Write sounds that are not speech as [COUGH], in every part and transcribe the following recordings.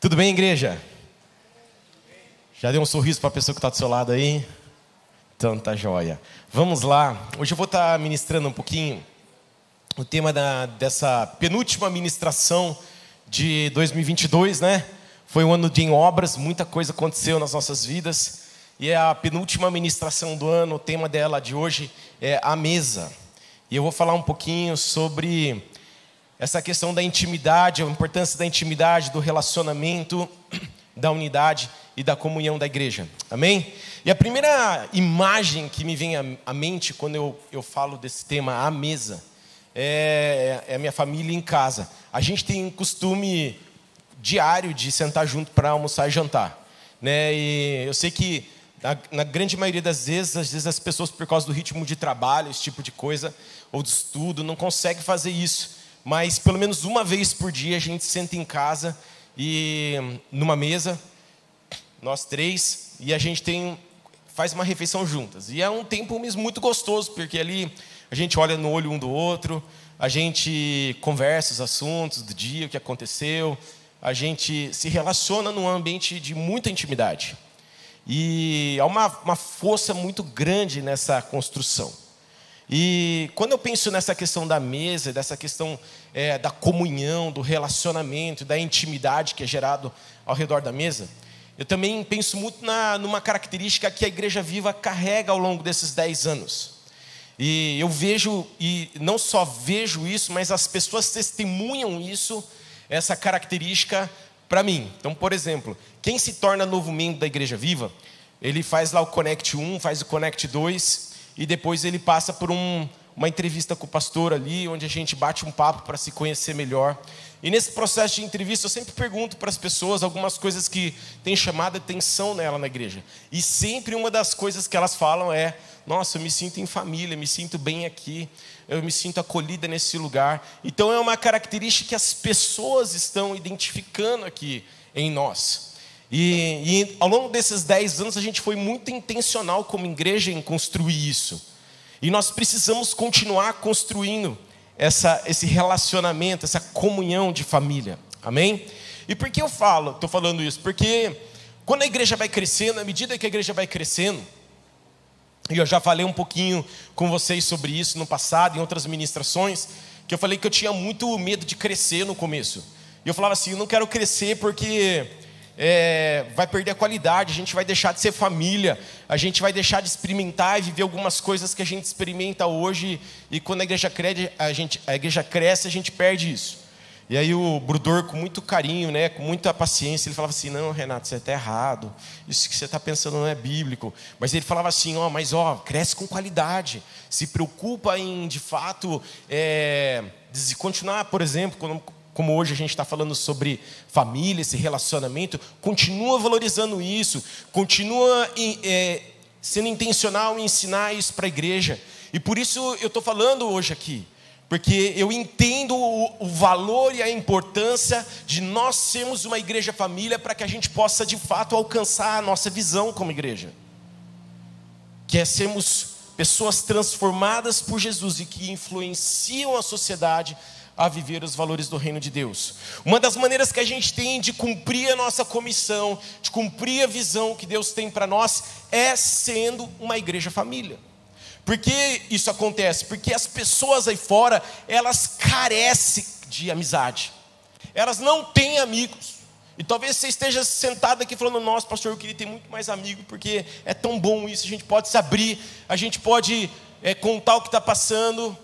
Tudo bem, igreja? Já deu um sorriso para a pessoa que está do seu lado aí? Então tá joia. Vamos lá. Hoje eu vou estar tá ministrando um pouquinho o tema da, dessa penúltima ministração de 2022, né? Foi um ano de em obras, muita coisa aconteceu nas nossas vidas. E é a penúltima ministração do ano, o tema dela de hoje é a mesa. E eu vou falar um pouquinho sobre essa questão da intimidade, a importância da intimidade, do relacionamento, [CLEARS THROAT] da unidade e da comunhão da igreja. Amém? E a primeira imagem que me vem à mente quando eu, eu falo desse tema, a mesa, é, é a minha família em casa. A gente tem um costume diário de sentar junto para almoçar e jantar. Né? E eu sei que na, na, grande maioria das vezes, às vezes as pessoas, por causa do ritmo de trabalho, esse tipo de coisa, ou de estudo, não conseguem fazer isso mas pelo menos uma vez por dia a gente senta em casa e numa mesa, nós três, e a gente tem faz uma refeição juntas. E é um tempo mesmo muito gostoso, porque ali a gente olha no olho um do outro, a gente conversa os assuntos do dia, o que aconteceu, a gente se relaciona num ambiente de muita intimidade. E há uma, uma força muito grande nessa construção. E quando eu penso nessa questão da mesa, dessa questão é, da comunhão, do relacionamento, da intimidade que é gerado ao redor da mesa, eu também penso muito na, numa característica que a Igreja Viva carrega ao longo desses dez anos. E eu vejo, e não só vejo isso, mas as pessoas testemunham isso, essa característica para mim. Então, por exemplo, quem se torna novo membro da Igreja Viva, ele faz lá o Connect 1, faz o Connect 2, e depois ele passa por um, uma entrevista com o pastor ali, onde a gente bate um papo para se conhecer melhor. E nesse processo de entrevista, eu sempre pergunto para as pessoas algumas coisas que têm chamado atenção nela na igreja. E sempre uma das coisas que elas falam é: Nossa, eu me sinto em família, me sinto bem aqui, eu me sinto acolhida nesse lugar. Então é uma característica que as pessoas estão identificando aqui em nós. E, e, ao longo desses dez anos a gente foi muito intencional como igreja em construir isso. E nós precisamos continuar construindo essa, esse relacionamento, essa comunhão de família. Amém? E por que eu falo, estou falando isso? Porque quando a igreja vai crescendo, à medida que a igreja vai crescendo, e eu já falei um pouquinho com vocês sobre isso no passado, em outras ministrações, que eu falei que eu tinha muito medo de crescer no começo. E eu falava assim, eu não quero crescer porque é, vai perder a qualidade, a gente vai deixar de ser família, a gente vai deixar de experimentar e viver algumas coisas que a gente experimenta hoje, e quando a igreja cresce, a, gente, a igreja cresce, a gente perde isso. E aí o Brudor, com muito carinho, né, com muita paciência, ele falava assim, não, Renato, você está errado, isso que você está pensando não é bíblico. Mas ele falava assim, ó, mas ó, cresce com qualidade, se preocupa em, de fato, é, continuar, por exemplo, quando, como hoje a gente está falando sobre família, esse relacionamento, continua valorizando isso, continua é, sendo intencional em ensinar isso para a igreja. E por isso eu estou falando hoje aqui, porque eu entendo o, o, valor e a importância de nós sermos uma igreja família para que a gente possa de fato alcançar a nossa visão como igreja, que é sermos pessoas transformadas por Jesus e que influenciam a sociedade a viver os valores do reino de Deus. Uma das maneiras que a gente tem de cumprir a nossa comissão, de cumprir a visão que Deus tem para nós, é sendo uma igreja família. Por que isso acontece? Porque as pessoas aí fora, elas carecem de amizade. Elas não têm amigos. E talvez você esteja sentado aqui falando, nossa, pastor, eu queria ter muito mais amigo, porque é tão bom isso, a gente pode se abrir, a gente pode é, contar o que está passando,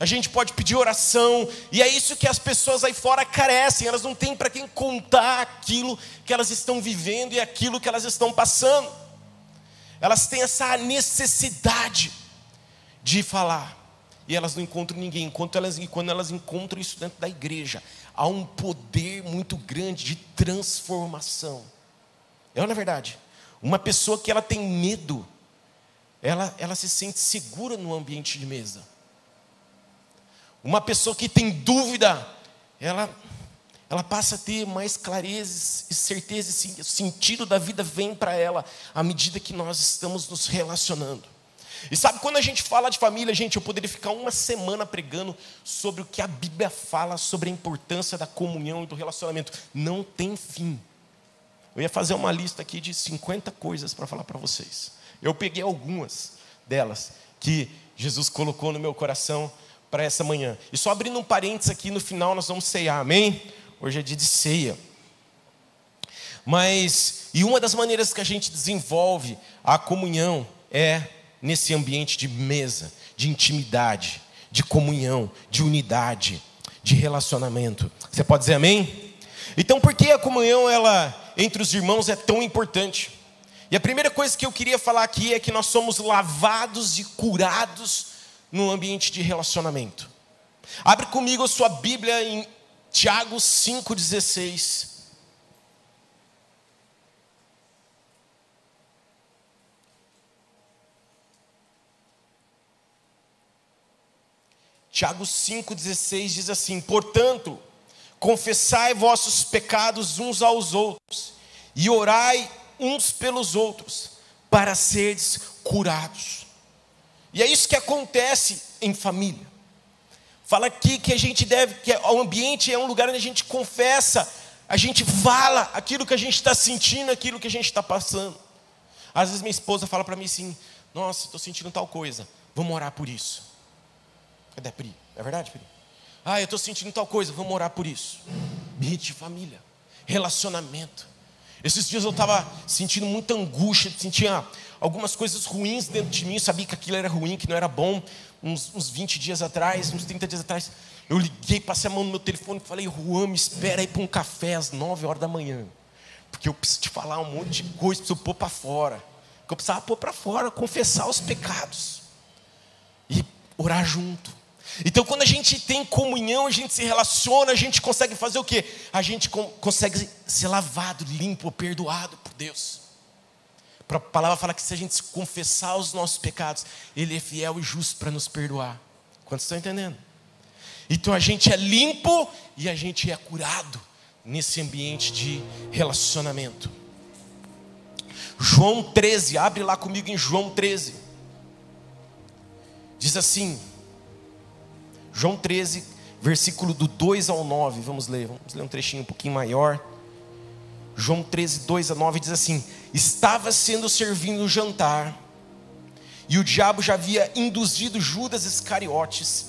a gente pode pedir oração, e é isso que as pessoas aí fora carecem, elas não têm para quem contar aquilo que elas estão vivendo e aquilo que elas estão passando. Elas têm essa necessidade de falar, e elas não encontram ninguém, enquanto elas, e quando elas encontram isso dentro da igreja, há um poder muito grande de transformação. É na verdade, uma pessoa que ela tem medo, ela, ela se sente segura no ambiente de mesa. Uma pessoa que tem dúvida, ela, ela passa a ter mais clareza e certeza, e o sentido da vida vem para ela à medida que nós estamos nos relacionando. E sabe quando a gente fala de família, gente, eu poderia ficar uma semana pregando sobre o que a Bíblia fala sobre a importância da comunhão e do relacionamento. Não tem fim. Eu ia fazer uma lista aqui de 50 coisas para falar para vocês. Eu peguei algumas delas que Jesus colocou no meu coração para essa manhã. E só abrindo um parênteses aqui, no final nós vamos ceiar, amém? Hoje é dia de ceia. Mas, e uma das maneiras que a gente desenvolve a comunhão é nesse ambiente de mesa, de intimidade, de comunhão, de unidade, de relacionamento. Você pode dizer amém? Então, por que a comunhão ela entre os irmãos é tão importante? E a primeira coisa que eu queria falar aqui é que nós somos lavados e curados no ambiente de relacionamento. Abre comigo a sua Bíblia em Tiago 5,16. Tiago 5,16 diz assim: Portanto, confessai vossos pecados uns aos outros, e orai uns pelos outros, para seres curados. E é isso que acontece em família. Fala aqui que a gente deve, que o ambiente é um lugar onde a gente confessa, a gente fala aquilo que a gente está sentindo, aquilo que a gente está passando. Às vezes minha esposa fala para mim assim: Nossa, estou sentindo tal coisa, vamos orar por isso. Cadê Pri? É verdade, Pri? Ah, eu estou sentindo tal coisa, vamos orar por isso. Ambiente de família, relacionamento. Esses dias eu estava sentindo muita angústia, sentia algumas coisas ruins dentro de mim, eu sabia que aquilo era ruim, que não era bom. Uns, uns 20 dias atrás, uns 30 dias atrás, eu liguei, passei a mão no meu telefone e falei: Juan, me espera aí para um café às 9 horas da manhã, porque eu preciso te falar um monte de coisa, preciso pôr para fora. Porque eu precisava pôr para fora, confessar os pecados e orar junto. Então, quando a gente tem comunhão, a gente se relaciona, a gente consegue fazer o quê? A gente consegue ser lavado, limpo, perdoado por Deus. A palavra fala que se a gente confessar os nossos pecados, Ele é fiel e justo para nos perdoar. Quantos estão entendendo? Então a gente é limpo e a gente é curado nesse ambiente de relacionamento. João 13, abre lá comigo em João 13. Diz assim: João 13, versículo do 2 ao 9. Vamos ler, vamos ler um trechinho um pouquinho maior. João 13, 2 a 9 diz assim: Estava sendo servindo o jantar, e o diabo já havia induzido Judas Iscariotes,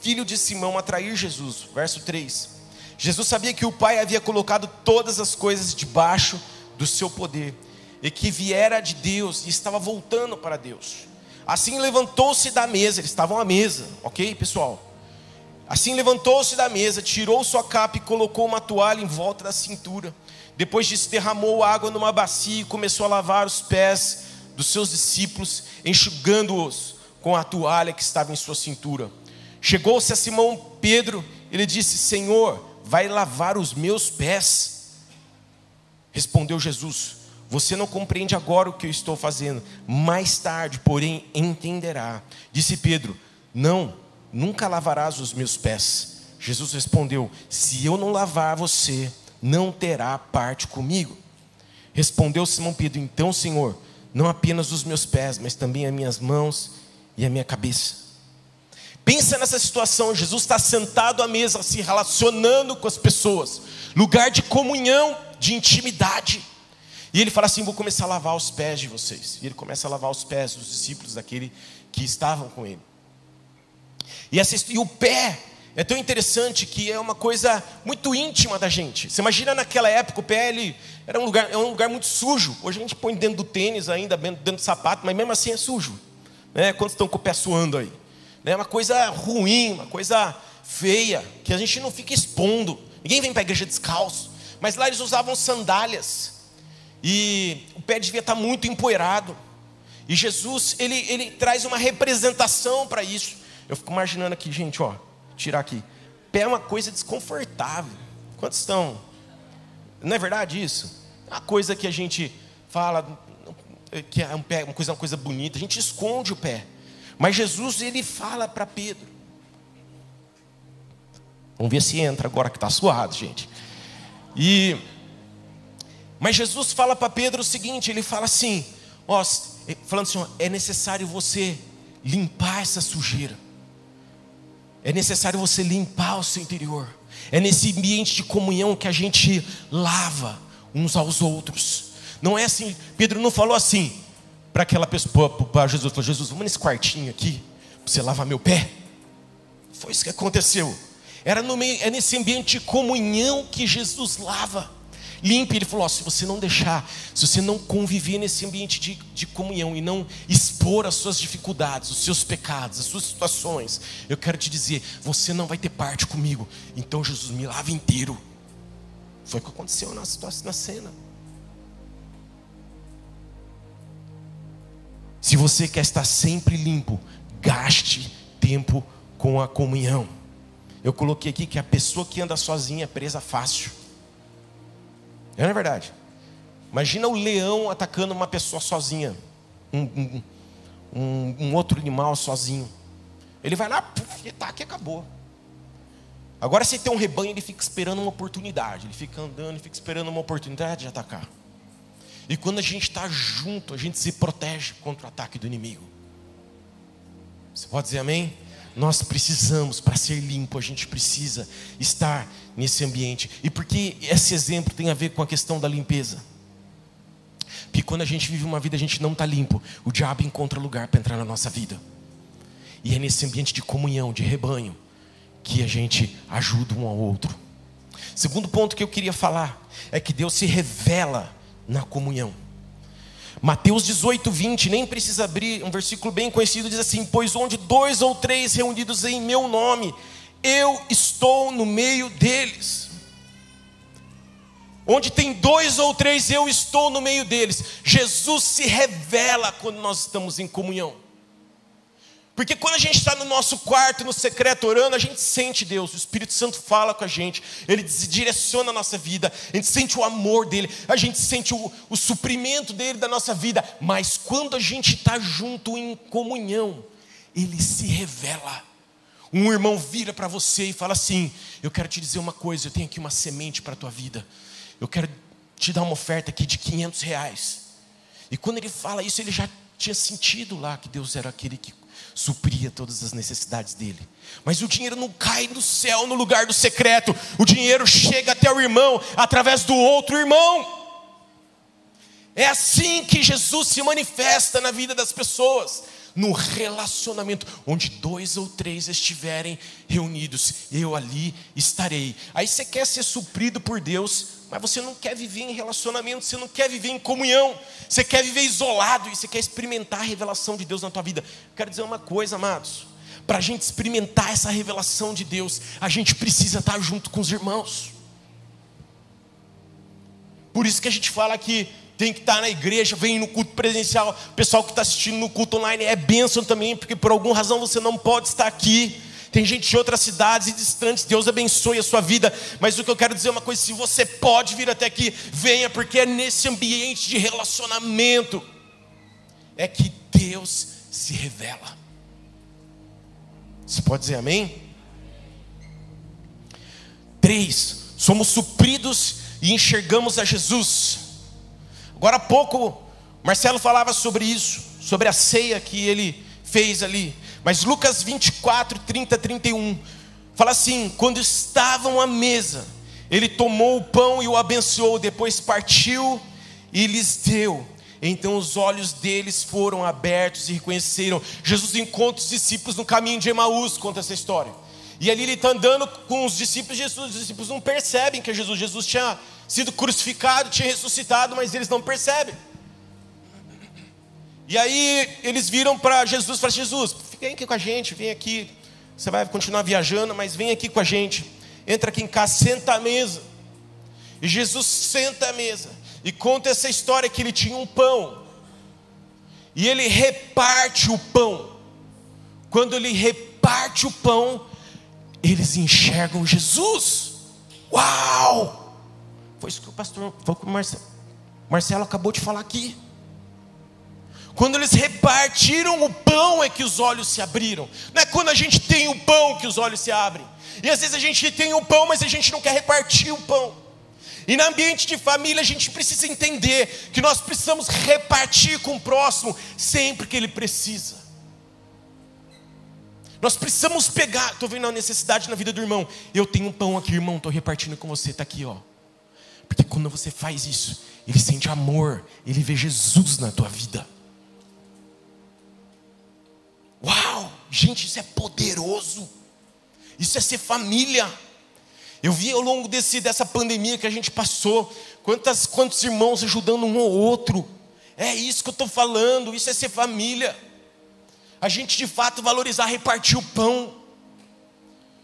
filho de Simão, a trair Jesus. Verso 3. Jesus sabia que o Pai havia colocado todas as coisas debaixo do seu poder, e que viera de Deus e estava voltando para Deus. Assim levantou-se da mesa, eles estavam à mesa, ok, pessoal? Assim levantou-se da mesa, tirou sua capa e colocou uma toalha em volta da cintura. Depois disso, derramou água numa bacia e começou a lavar os pés dos seus discípulos, enxugando-os com a toalha que estava em sua cintura. Chegou-se a Simão Pedro, ele disse: Senhor, vai lavar os meus pés. Respondeu Jesus: Você não compreende agora o que eu estou fazendo, mais tarde, porém, entenderá. Disse Pedro: Não nunca lavarás os meus pés. Jesus respondeu: Se eu não lavar você, não terá parte comigo. Respondeu Simão Pedro: Então, Senhor, não apenas os meus pés, mas também as minhas mãos e a minha cabeça. Pensa nessa situação: Jesus está sentado à mesa, se relacionando com as pessoas, lugar de comunhão, de intimidade. E ele fala assim: Vou começar a lavar os pés de vocês. E ele começa a lavar os pés dos discípulos daquele que estavam com ele. E, essa, e o pé é tão interessante que é uma coisa muito íntima da gente. Você imagina naquela época o pé ele era um lugar, é um lugar muito sujo. Hoje a gente põe dentro do tênis ainda, dentro do sapato, mas mesmo assim é sujo. Né? Quantos estão com o pé suando aí? É uma coisa ruim, uma coisa feia, que a gente não fica expondo. Ninguém vem para a igreja descalço. Mas lá eles usavam sandálias. E o pé devia estar muito empoeirado. E Jesus, ele, ele traz uma representação para isso. Eu fico imaginando aqui, gente, ó, tirar aqui. Pé é uma coisa desconfortável. Quantos estão? Não é verdade isso? Uma coisa que a gente fala que é um pé, uma coisa, uma coisa bonita. A gente esconde o pé. Mas Jesus ele fala para Pedro. Vamos ver se entra agora que está suado, gente. E mas Jesus fala para Pedro o seguinte, ele fala assim, ó, falando assim, ó, é necessário você limpar essa sujeira. É necessário você limpar o seu interior. É nesse ambiente de comunhão que a gente lava uns aos outros. Não é assim, Pedro não falou assim para aquela pessoa, para Jesus, falou, Jesus, vamos nesse quartinho aqui, para você lavar meu pé. Foi isso que aconteceu. Era no meio, é nesse ambiente de comunhão que Jesus lava. Limpe, ele falou: ó, se você não deixar, se você não conviver nesse ambiente de, de comunhão e não expor as suas dificuldades, os seus pecados, as suas situações, eu quero te dizer, você não vai ter parte comigo. Então Jesus me lava inteiro. Foi o que aconteceu na, situação, na cena. Se você quer estar sempre limpo, gaste tempo com a comunhão. Eu coloquei aqui que a pessoa que anda sozinha é presa fácil. Não é verdade? Imagina o leão atacando uma pessoa sozinha, um, um, um, outro animal sozinho. Ele vai lá, puf, ataca e acabou. Agora, se tem um rebanho, ele fica esperando uma oportunidade. Ele fica andando, fica esperando uma oportunidade de atacar. E quando a gente está junto, a gente se protege contra o ataque do inimigo. Você pode dizer amém? Nós precisamos, para ser limpo, a gente precisa estar nesse ambiente. E por que esse exemplo tem a ver com a questão da limpeza? Porque quando a gente vive uma vida, a gente não está limpo, o diabo encontra lugar para entrar na nossa vida. E é nesse ambiente de comunhão, de rebanho, que a gente ajuda um ao outro. Segundo ponto que eu queria falar é que Deus se revela na comunhão. Mateus 18, 20, nem precisa abrir, um versículo bem conhecido, diz assim: Pois onde dois ou três reunidos em meu nome, eu estou no meio deles. Onde tem dois ou três, eu estou no meio deles. Jesus se revela quando nós estamos em comunhão. Porque quando a gente está no nosso quarto, no secreto, orando, a gente sente Deus, o Espírito Santo fala com a gente, ele direciona a nossa vida, a gente sente o amor dele, a gente sente o, o suprimento dele da nossa vida, mas quando a gente está junto em comunhão, ele se revela. Um irmão vira para você e fala assim: Eu quero te dizer uma coisa, eu tenho aqui uma semente para a tua vida, eu quero te dar uma oferta aqui de 500 reais. E quando ele fala isso, ele já tinha sentido lá que Deus era aquele que supria todas as necessidades dele. Mas o dinheiro não cai do céu no lugar do secreto, o dinheiro chega até o irmão através do outro irmão. É assim que Jesus se manifesta na vida das pessoas, no relacionamento, onde dois ou três estiverem reunidos, eu ali estarei. Aí você quer ser suprido por Deus, mas você não quer viver em relacionamento, você não quer viver em comunhão, você quer viver isolado e você quer experimentar a revelação de Deus na tua vida. Quero dizer uma coisa, amados. Para a gente experimentar essa revelação de Deus, a gente precisa estar junto com os irmãos. Por isso que a gente fala que tem que estar na igreja, vem no culto presencial. O pessoal que está assistindo no culto online é bênção também, porque por alguma razão você não pode estar aqui. Tem gente de outras cidades e distantes, Deus abençoe a sua vida. Mas o que eu quero dizer é uma coisa: se você pode vir até aqui, venha, porque é nesse ambiente de relacionamento é que Deus se revela. Você pode dizer amém? Três, somos supridos e enxergamos a Jesus. Agora há pouco, Marcelo falava sobre isso, sobre a ceia que ele fez ali. Mas Lucas 24, 30, 31 fala assim: quando estavam à mesa, ele tomou o pão e o abençoou, depois partiu e lhes deu. Então os olhos deles foram abertos e reconheceram. Jesus encontra os discípulos no caminho de Emaús, conta essa história. E ali ele está andando com os discípulos, Jesus, os discípulos não percebem que Jesus. Jesus tinha sido crucificado, tinha ressuscitado, mas eles não percebem. E aí eles viram para Jesus falaram: Jesus, vem aqui com a gente, vem aqui. Você vai continuar viajando, mas vem aqui com a gente. Entra aqui em casa, senta à mesa. E Jesus senta à mesa e conta essa história que ele tinha um pão. E ele reparte o pão. Quando ele reparte o pão, eles enxergam Jesus. Uau! Foi isso que o pastor, foi o que o Marcelo, Marcelo acabou de falar aqui. Quando eles repartiram o pão é que os olhos se abriram. Não é quando a gente tem o pão que os olhos se abrem. E às vezes a gente tem o pão, mas a gente não quer repartir o pão. E no ambiente de família a gente precisa entender que nós precisamos repartir com o próximo sempre que ele precisa. Nós precisamos pegar. Estou vendo a necessidade na vida do irmão. Eu tenho um pão aqui, irmão. Estou repartindo com você. Está aqui, ó. Porque quando você faz isso, ele sente amor. Ele vê Jesus na tua vida. Gente, isso é poderoso. Isso é ser família. Eu vi ao longo desse, dessa pandemia que a gente passou, quantas, quantos irmãos ajudando um ao outro. É isso que eu estou falando, isso é ser família. A gente de fato valorizar, repartir o pão.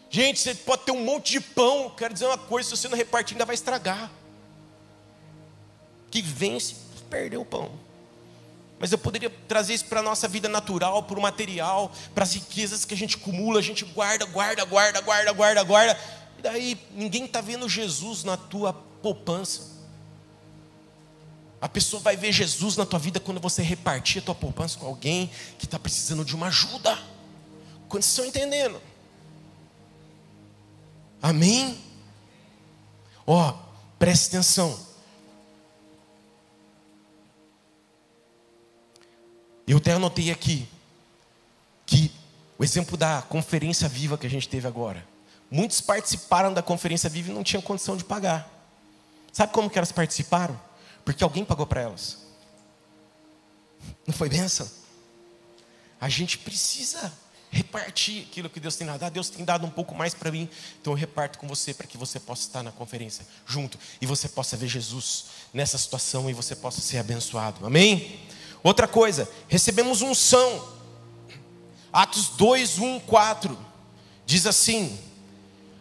Gente, você pode ter um monte de pão, quero dizer uma coisa, se você não repartir, ainda vai estragar. Que vence, perdeu o pão. Mas eu poderia trazer isso para a nossa vida natural, para o material, para as riquezas que a gente acumula, a gente guarda, guarda, guarda, guarda, guarda, guarda. E daí ninguém está vendo Jesus na tua poupança. A pessoa vai ver Jesus na tua vida quando você repartir a tua poupança com alguém que está precisando de uma ajuda. Quando vocês estão entendendo? Amém? Ó, oh, preste atenção. Eu até anotei aqui que o exemplo da conferência viva que a gente teve agora. Muitos participaram da conferência viva e não tinham condição de pagar. Sabe como que elas participaram? Porque alguém pagou para elas. Não foi benção? A gente precisa repartir aquilo que Deus tem dado. Ah, Deus tem dado um pouco mais para mim, então eu reparto com você para que você possa estar na conferência junto e você possa ver Jesus nessa situação e você possa ser abençoado. Amém? Outra coisa, recebemos unção. Atos 2, 1, 4 diz assim: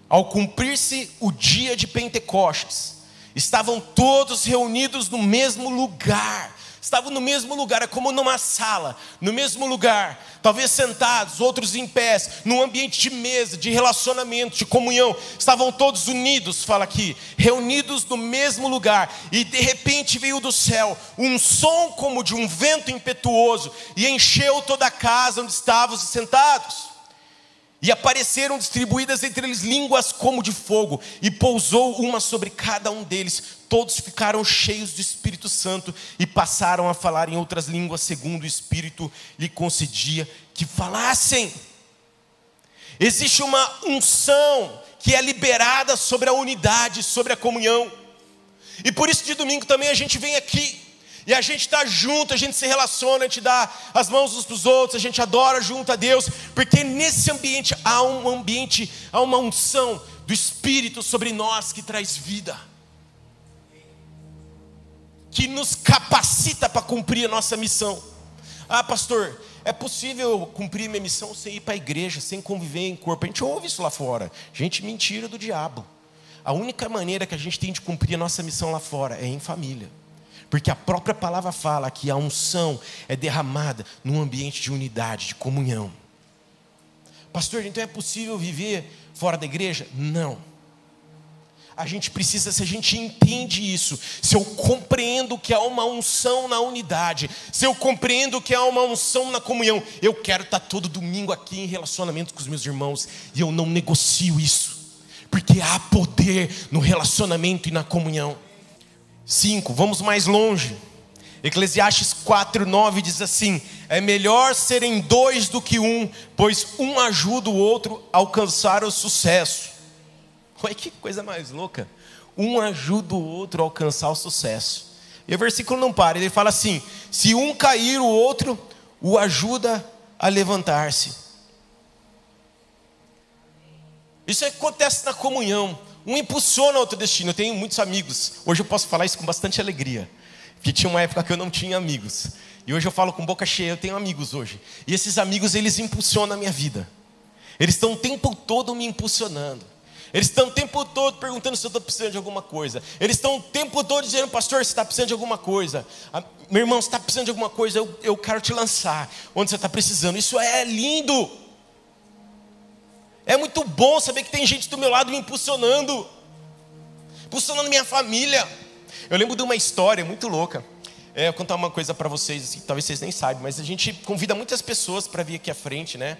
Ao cumprir-se o dia de Pentecostes, estavam todos reunidos no mesmo lugar estavam no mesmo lugar, é como numa sala, no mesmo lugar, talvez sentados, outros em pés, num ambiente de mesa, de relacionamento, de comunhão, estavam todos unidos, fala aqui, reunidos no mesmo lugar, e de repente veio do céu um som como de um vento impetuoso e encheu toda a casa onde estavam sentados. E apareceram distribuídas entre eles línguas como de fogo, e pousou uma sobre cada um deles. Todos ficaram cheios do Espírito Santo e passaram a falar em outras línguas, segundo o Espírito lhe concedia que falassem. Existe uma unção que é liberada sobre a unidade, sobre a comunhão. E por isso de domingo também a gente vem aqui e a gente está junto, a gente se relaciona, a gente dá as mãos uns para os outros, a gente adora junto a Deus, porque nesse ambiente há um ambiente, há uma unção do Espírito sobre nós que traz vida, que nos capacita para cumprir a nossa missão. Ah, pastor, é possível cumprir minha missão sem ir para a igreja, sem conviver em corpo? A gente ouve isso lá fora. Gente, mentira do diabo. A única maneira que a gente tem de cumprir a nossa missão lá fora é em família. Porque a própria palavra fala que a unção é derramada num ambiente de unidade, de comunhão. Pastor, então é possível viver fora da igreja? Não. A gente precisa, se a gente entende isso, se eu compreendo que há uma unção na unidade, se eu compreendo que há uma unção na comunhão, eu quero estar todo domingo aqui em relacionamento com os meus irmãos e eu não negocio isso, porque há poder no relacionamento e na comunhão. 5, vamos mais longe. Eclesiastes 4, 9 diz assim: É melhor serem dois do que um, pois um ajuda o outro a alcançar o sucesso. Olha que coisa mais louca. Um ajuda o outro a alcançar o sucesso. E o versículo não para, ele fala assim: Se um cair, o outro o ajuda a levantar-se. Isso acontece na comunhão. Um impulsiona outro destino. Eu tenho muitos amigos. Hoje eu posso falar isso com bastante alegria. Porque tinha uma época que eu não tinha amigos. E hoje eu falo com boca cheia, eu tenho amigos hoje. E esses amigos, eles impulsionam a minha vida. Eles estão o tempo todo me impulsionando. Eles estão o tempo todo perguntando se eu estou precisando de alguma coisa. Eles estão o tempo todo dizendo, pastor, você está precisando de alguma coisa. Ah, meu irmão, você está precisando de alguma coisa, eu, eu quero te lançar. Onde você está precisando. Isso é lindo. É muito bom saber que tem gente do meu lado me impulsionando, impulsionando minha família. Eu lembro de uma história muito louca. É, eu contar uma coisa para vocês, assim, talvez vocês nem saibam, mas a gente convida muitas pessoas para vir aqui à frente, né?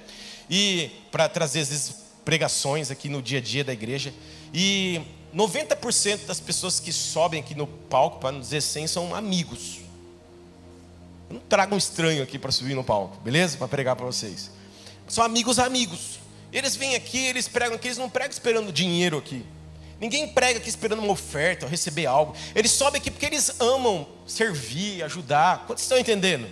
E para trazer às vezes pregações aqui no dia a dia da igreja. E 90% das pessoas que sobem aqui no palco, para não dizer 100, são amigos. Eu não trago um estranho aqui para subir no palco, beleza? Para pregar para vocês. são amigos amigos. Eles vêm aqui, eles pregam aqui, eles não pregam esperando dinheiro aqui. Ninguém prega aqui esperando uma oferta, receber algo. Eles sobem aqui porque eles amam servir, ajudar. Quantos estão entendendo?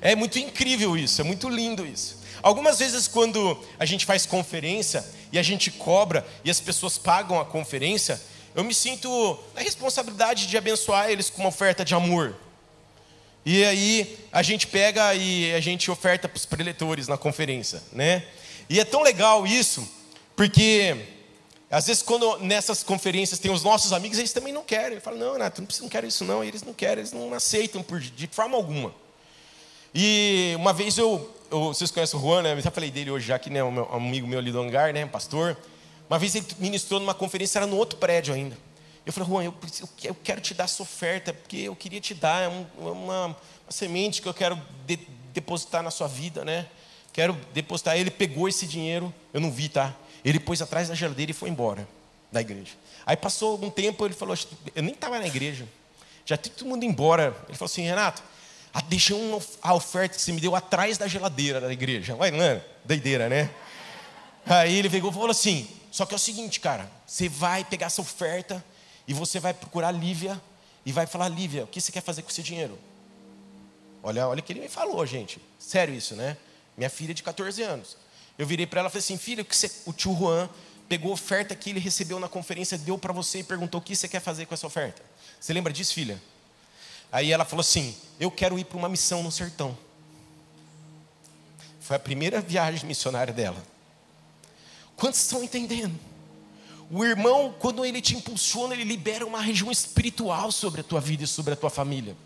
É muito incrível isso, é muito lindo isso. Algumas vezes, quando a gente faz conferência e a gente cobra e as pessoas pagam a conferência, eu me sinto na responsabilidade de abençoar eles com uma oferta de amor. E aí a gente pega e a gente oferta para os preletores na conferência, né? E é tão legal isso, porque às vezes quando nessas conferências tem os nossos amigos, eles também não querem. Eu falo, não, Renato, não, não quero isso não. E eles não querem, eles não aceitam por, de forma alguma. E uma vez eu, eu, vocês conhecem o Juan, né? Eu já falei dele hoje já, que né, um amigo meu ali do hangar, né? pastor. Uma vez ele ministrou numa conferência, era no outro prédio ainda. Eu falei, Juan, eu, eu quero te dar essa oferta, porque eu queria te dar é um, uma, uma, semente que eu quero de, depositar na sua vida, né? Quero depositar. Ele pegou esse dinheiro, eu não vi, tá? Ele pôs atrás da geladeira e foi embora da igreja. Aí passou algum tempo, ele falou, eu nem estava na igreja, já tem todo mundo embora. Ele falou assim, Renato, deixei uma, a oferta que você me deu atrás da geladeira da igreja. Vai, mano, doideira, né? Aí ele pegou e falou assim: só que é o seguinte, cara, você vai pegar essa oferta e você vai procurar Lívia e vai falar: Lívia, o que você quer fazer com esse dinheiro? Olha, olha o que ele me falou, gente. Sério isso, né? Minha filha de 14 anos. Eu virei para ela e falei assim: filha, o tio Juan pegou a oferta que ele recebeu na conferência, deu para você e perguntou o que você quer fazer com essa oferta. Você lembra disso, filha? Aí ela falou assim: Eu quero ir para uma missão no sertão. Foi a primeira viagem missionária dela. Quantos estão entendendo? O irmão, quando ele te impulsiona, ele libera uma região espiritual sobre a tua vida e sobre a tua família.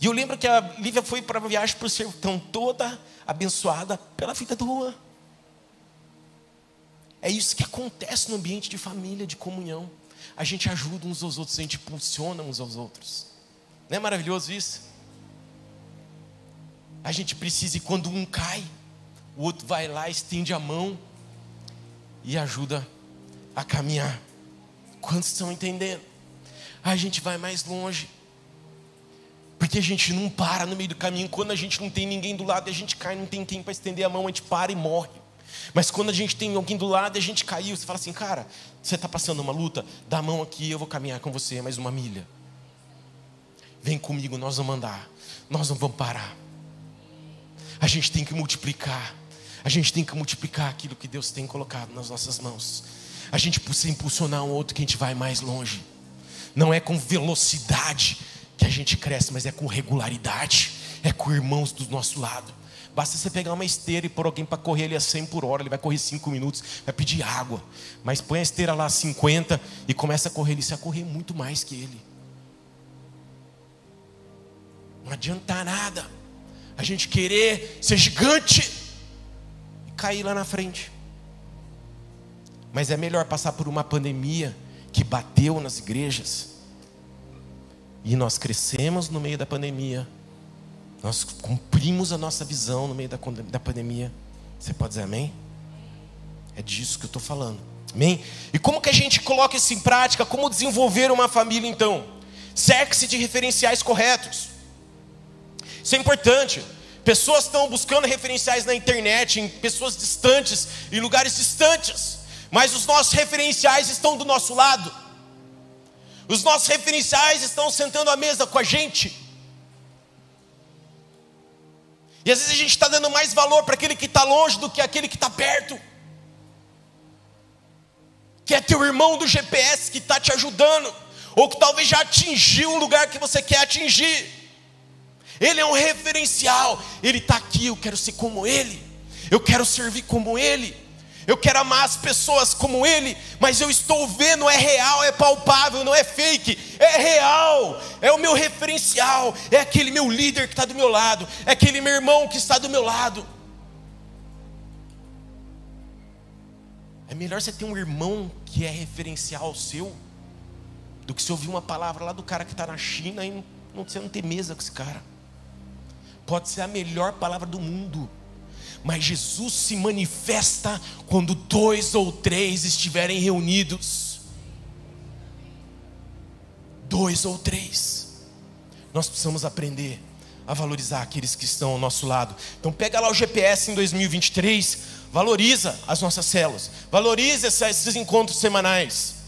E eu lembro que a Lívia foi para a viagem para o sertão toda abençoada pela vida do Juan. É isso que acontece no ambiente de família, de comunhão a gente ajuda uns aos outros, a gente impulsiona uns aos outros. Não é maravilhoso isso? A gente precisa, e quando um cai, o outro vai lá, estende a mão e ajuda a caminhar. Quantos estão entendendo? A gente vai mais longe. Porque a gente não para no meio do caminho. Quando a gente não tem ninguém do lado, a gente cai, não tem tempo para estender a mão, a gente para e morre. Mas quando a gente tem alguém do lado a gente caiu, você fala assim, cara, você está passando uma luta, dá a mão aqui, eu vou caminhar com você mais uma milha. Vem comigo, nós vamos andar, nós não vamos parar. A gente tem que multiplicar, a gente tem que multiplicar aquilo que Deus tem colocado nas nossas mãos. A gente precisa impulsionar um outro que a gente vai mais longe. Não é com velocidade que a gente cresce, mas é com regularidade, é com irmãos do nosso lado. Basta você pegar uma esteira e pôr alguém para correr ali a 100 por hora, ele vai correr 5 minutos, vai pedir água. Mas põe a esteira lá a 50 e começa a correr, ele vai correr muito mais que ele. Não adianta nada a gente querer ser gigante e cair lá na frente. Mas é melhor passar por uma pandemia que bateu nas igrejas e nós crescemos no meio da pandemia nós cumprimos a nossa visão no meio da, da pandemia. Você pode dizer amém? É disso que eu estou falando. Amém? E como que a gente coloca isso em prática? Como desenvolver uma família então? Cerque-se de referenciais corretos. Isso é importante. Pessoas estão buscando referenciais na internet, em pessoas distantes, em lugares distantes. Mas os nossos referenciais estão do nosso lado. Os nossos referenciais estão sentando à mesa com a gente. E às vezes a gente está dando mais valor para aquele que está longe do que aquele que está perto. Que é teu irmão do GPS que está te ajudando, ou que talvez já atingiu o lugar que você quer atingir. Ele é um referencial, ele está aqui, eu quero ser como ele, eu quero servir como ele eu quero amar as pessoas como Ele, mas eu estou vendo, é real, é palpável, não é fake, é real, é o meu referencial, é aquele meu líder que está do meu lado, é aquele meu irmão que está do meu lado. É melhor você ter um irmão que é referencial seu, do que você ouvir uma palavra lá do cara que está na China e não, você não ter mesa com esse cara. Pode ser a melhor palavra do mundo mas Jesus se manifesta quando dois ou três estiverem reunidos. Dois ou três. Nós precisamos aprender a valorizar aqueles que estão ao nosso lado. Então pega lá o GPS em 2023, valoriza as nossas células, valoriza esses encontros semanais.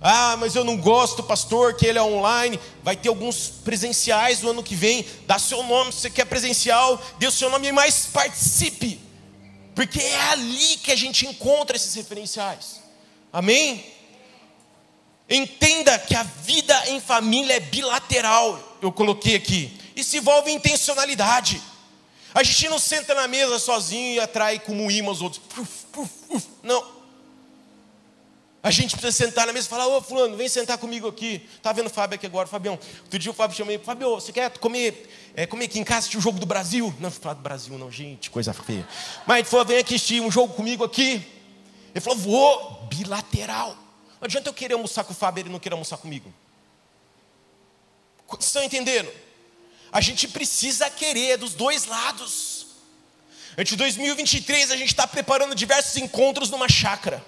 Ah, mas eu não gosto, pastor, que ele é online. Vai ter alguns presenciais no ano que vem. Dá seu nome, se você quer presencial, dê o seu nome e mais participe. Porque é ali que a gente encontra esses referenciais. Amém? Entenda que a vida em família é bilateral. Eu coloquei aqui. Isso envolve intencionalidade. A gente não senta na mesa sozinho e atrai como imã os outros. Não. A gente precisa sentar na mesa e falar, ô fulano, vem sentar comigo aqui. Tá vendo o Fábio aqui agora, Fabião. Outro dia o Fábio chamou ele, Fábio, você quer comer, é, comer aqui em casa, assistir o jogo do Brasil? Não, falar do Brasil não, gente, coisa feia. Mas ele falou, vem aqui assistir um jogo comigo aqui. Ele falou, vou, bilateral. Não adianta eu querer almoçar com o Fábio e ele não querer almoçar comigo. Vocês estão entendendo? A gente precisa querer dos dois lados. Antes de 2023, a gente está preparando diversos encontros numa chácara.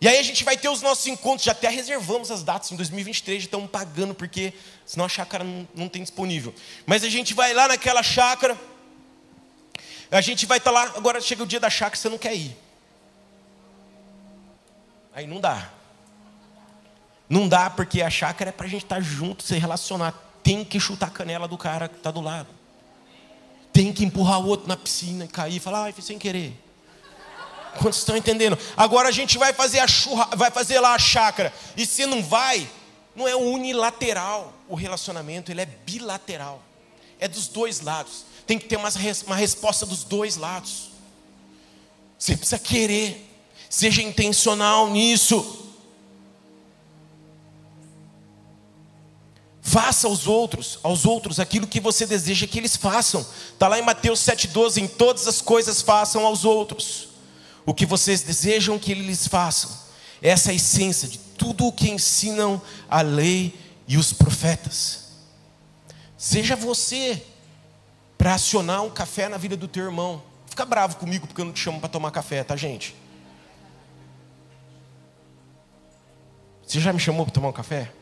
E aí a gente vai ter os nossos encontros, já até reservamos as datas em 2023, já estamos pagando, porque senão a chácara não, não tem disponível. Mas a gente vai lá naquela chácara, a gente vai estar tá lá, agora chega o dia da chácara, você não quer ir. Aí não dá. Não dá porque a chácara é para a gente estar tá junto, se relacionar. Tem que chutar a canela do cara que está do lado. Tem que empurrar o outro na piscina e cair e falar, ai, sem querer. Quantos estão entendendo? Agora a gente vai fazer a churra, vai fazer lá a chácara. E se não vai, não é unilateral o relacionamento, ele é bilateral. É dos dois lados. Tem que ter uma, uma resposta dos dois lados. Você precisa querer. Seja intencional nisso. Faça aos outros, aos outros aquilo que você deseja que eles façam. Está lá em Mateus 7,12: em todas as coisas façam aos outros o que vocês desejam que eles façam. Essa é a essência de tudo o que ensinam a lei e os profetas. Seja você para acionar um café na vida do teu irmão. Fica bravo comigo porque eu não te chamo para tomar café, tá, gente? Você já me chamou para tomar um café?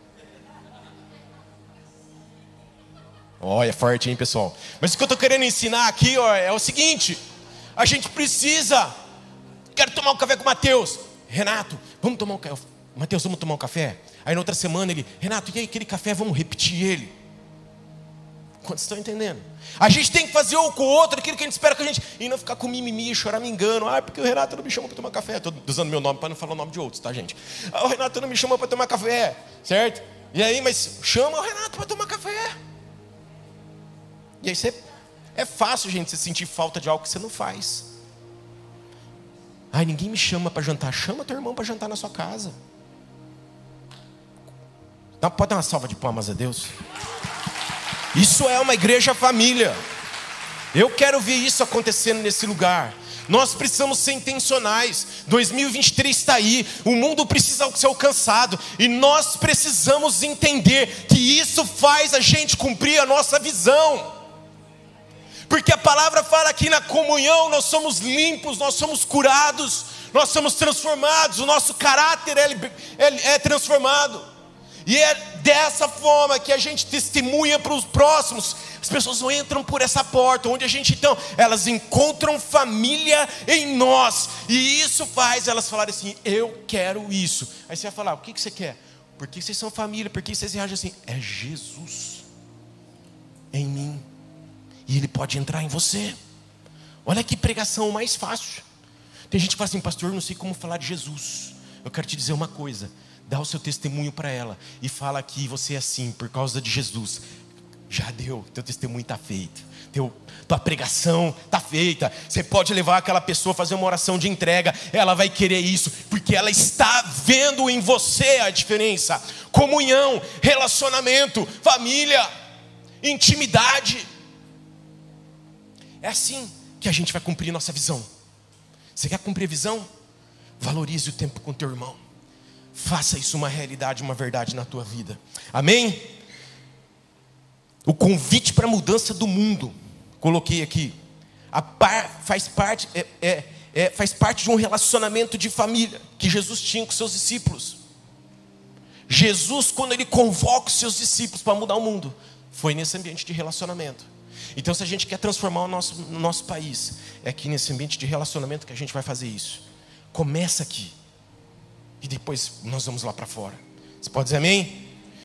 Olha, é forte, hein, pessoal? Mas o que eu estou querendo ensinar aqui ó, é o seguinte: a gente precisa quero tomar um café com o Mateus. Renato, vamos tomar um café. Mateus, vamos tomar um café? Aí na outra semana ele, Renato, e aí aquele café, vamos repetir ele. Quantos estão entendendo? A gente tem que fazer um com o outro aquilo que a gente espera que a gente. E não ficar com mimimi, chorar me engano. Ah, porque o Renato não me chamou para tomar café. Estou usando meu nome para não falar o nome de outros, tá, gente? Ah, o Renato não me chamou para tomar café, certo? E aí, mas chama o Renato para tomar café. E aí você. É fácil, gente, você sentir falta de algo que você não faz. Ai, ninguém me chama para jantar. Chama teu irmão para jantar na sua casa. pode dar uma salva de palmas a Deus? Isso é uma igreja família. Eu quero ver isso acontecendo nesse lugar. Nós precisamos ser intencionais. 2023 está aí. O mundo precisa ser alcançado. E nós precisamos entender que isso faz a gente cumprir a nossa visão. Porque a palavra fala que na comunhão nós somos limpos, nós somos curados, nós somos transformados, o nosso caráter é, é, é transformado. E é dessa forma que a gente testemunha para os próximos. As pessoas não entram por essa porta, onde a gente então, elas encontram família em nós. E isso faz elas falarem assim: Eu quero isso. Aí você vai falar: O que, que você quer? Por que vocês são família? Por que vocês reagem assim? É Jesus em mim e ele pode entrar em você. Olha que pregação mais fácil. Tem gente que fala assim, pastor, não sei como falar de Jesus. Eu quero te dizer uma coisa: dá o seu testemunho para ela e fala que você é assim por causa de Jesus. Já deu, teu testemunho está feito. Teu, tua pregação está feita. Você pode levar aquela pessoa a fazer uma oração de entrega, ela vai querer isso, porque ela está vendo em você a diferença. Comunhão, relacionamento, família, intimidade. É assim que a gente vai cumprir nossa visão. Você quer cumprir a visão? Valorize o tempo com teu irmão. Faça isso uma realidade, uma verdade na tua vida. Amém? O convite para a mudança do mundo, coloquei aqui, par, faz, parte, é, é, é, faz parte de um relacionamento de família que Jesus tinha com seus discípulos. Jesus, quando ele convoca os seus discípulos para mudar o mundo, Foi nesse ambiente de relacionamento. Então, se a gente quer transformar o nosso, o nosso país, é aqui nesse ambiente de relacionamento que a gente vai fazer isso. Começa aqui. E depois nós vamos lá para fora. Você pode dizer amém?